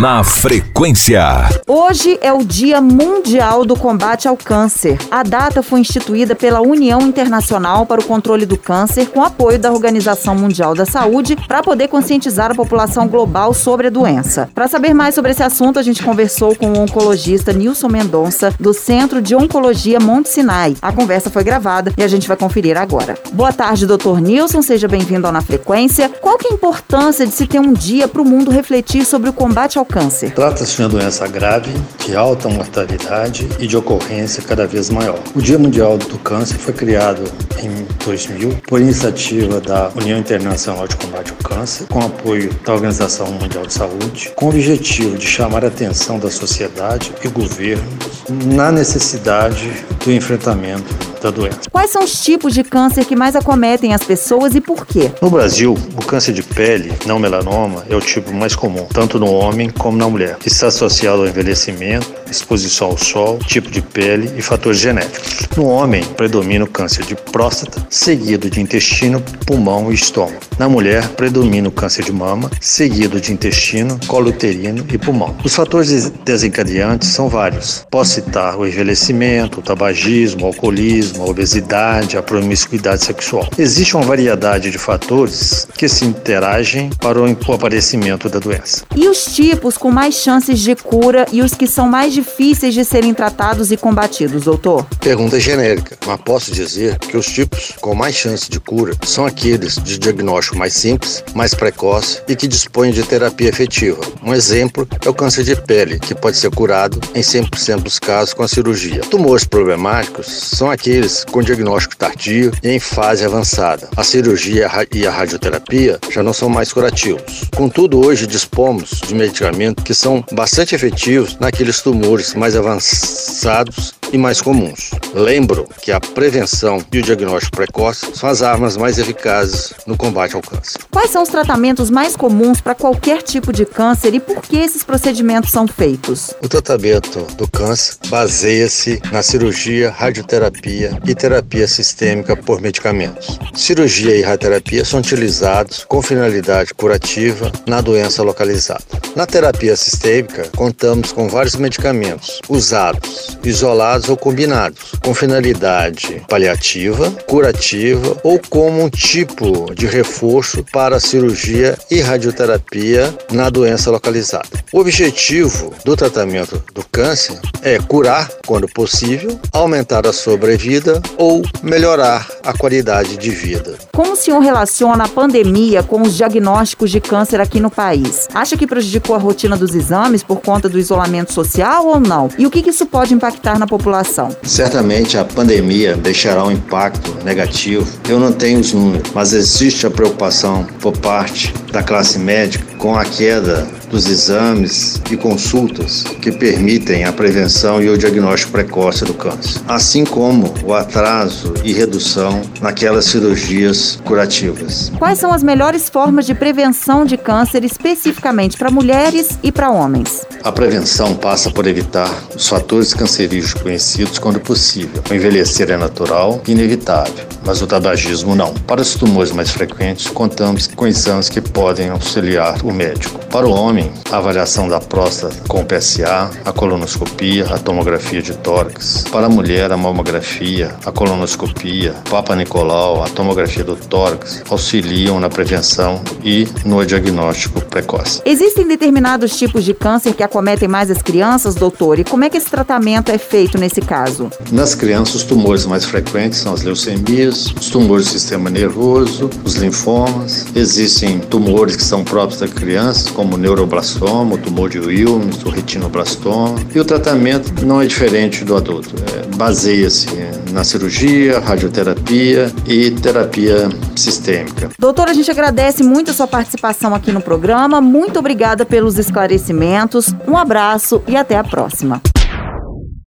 Na frequência. Hoje é o Dia Mundial do Combate ao Câncer. A data foi instituída pela União Internacional para o Controle do Câncer, com apoio da Organização Mundial da Saúde, para poder conscientizar a população global sobre a doença. Para saber mais sobre esse assunto, a gente conversou com o oncologista Nilson Mendonça, do Centro de Oncologia Monte Sinai. A conversa foi gravada e a gente vai conferir agora. Boa tarde, doutor Nilson, seja bem-vindo ao Na Frequência. Qual que é a importância de se ter um dia para o mundo refletir sobre o combate ao câncer? Trata-se de uma doença grave, de alta mortalidade e de ocorrência cada vez maior. O Dia Mundial do Câncer foi criado em 2000 por iniciativa da União Internacional de Combate ao Câncer, com apoio da Organização Mundial de Saúde, com o objetivo de chamar a atenção da sociedade e governos na necessidade do enfrentamento da doença. Quais são os tipos de câncer que mais acometem as pessoas e por quê? No Brasil, o câncer de pele, não melanoma, é o tipo mais comum, tanto no homem como na mulher. Está associado ao envelhecimento, exposição ao sol, tipo de pele e fatores genéticos. No homem, predomina o câncer de próstata, seguido de intestino, pulmão e estômago. Na mulher, predomina o câncer de mama, seguido de intestino, colo uterino e pulmão. Os fatores desencadeantes são vários. Posso citar o envelhecimento, o tabagismo, o alcoolismo, a obesidade, a promiscuidade sexual. Existe uma variedade de fatores que se interagem para o aparecimento da doença. E os tipos com mais chances de cura e os que são mais difíceis de serem tratados e combatidos, doutor? Pergunta genérica, mas posso dizer que os tipos com mais chance de cura são aqueles de diagnóstico mais simples, mais precoce e que dispõem de terapia efetiva. Um exemplo é o câncer de pele, que pode ser curado em 100% dos casos com a cirurgia. Tumores problemáticos são aqueles com diagnóstico tardio e em fase avançada. A cirurgia e a radioterapia já não são mais curativos. Contudo, hoje dispomos de medicamentos que são bastante efetivos naqueles tumores mais avançados e mais comuns. Lembro que a prevenção e o diagnóstico precoce são as armas mais eficazes no combate ao câncer. Quais são os tratamentos mais comuns para qualquer tipo de câncer e por que esses procedimentos são feitos? O tratamento do câncer baseia-se na cirurgia, radioterapia e terapia sistêmica por medicamentos. Cirurgia e radioterapia são utilizados com finalidade curativa na doença localizada. Na terapia sistêmica, contamos com vários medicamentos usados, isolados ou combinados, com finalidade paliativa, curativa ou como um tipo de reforço para cirurgia e radioterapia na doença localizada. O objetivo do tratamento do câncer é curar, quando possível, aumentar a sobrevida ou melhorar a qualidade de vida. Como o senhor relaciona a pandemia com os diagnósticos de câncer aqui no país? Acha que prejudicou a rotina dos exames por conta do isolamento social ou não? E o que isso pode impactar na população? Certamente a pandemia deixará um impacto negativo. Eu não tenho os números, mas existe a preocupação por parte da classe médica com a queda dos exames e consultas que permitem a prevenção e o diagnóstico precoce do câncer, assim como o atraso e redução naquelas cirurgias curativas. Quais são as melhores formas de prevenção de câncer especificamente para mulheres e para homens? A prevenção passa por evitar os fatores cancerígenos conhecidos quando possível. O envelhecer é natural e inevitável, mas o tabagismo não. Para os tumores mais frequentes, contamos com exames que podem auxiliar o médico. Para o homem, a avaliação da próstata com PSA, a colonoscopia, a tomografia de tórax. Para a mulher, a mamografia, a colonoscopia, Papa Nicolau, a tomografia do tórax auxiliam na prevenção e no diagnóstico precoce. Existem determinados tipos de câncer que acometem mais as crianças, doutor? E como é que esse tratamento é feito nesse caso? Nas crianças, os tumores mais frequentes são as leucemias, os tumores do sistema nervoso, os linfomas. Existem tumores que são próprios da criança, como neuroblastoma, tumor de Wilms, o retinoblastoma. E o tratamento não é diferente do adulto. É, Baseia-se na cirurgia, radioterapia e terapia sistêmica. Doutor, a gente agradece muito a sua participação aqui no programa. Muito obrigada pelos esclarecimentos. Um abraço e até a próxima.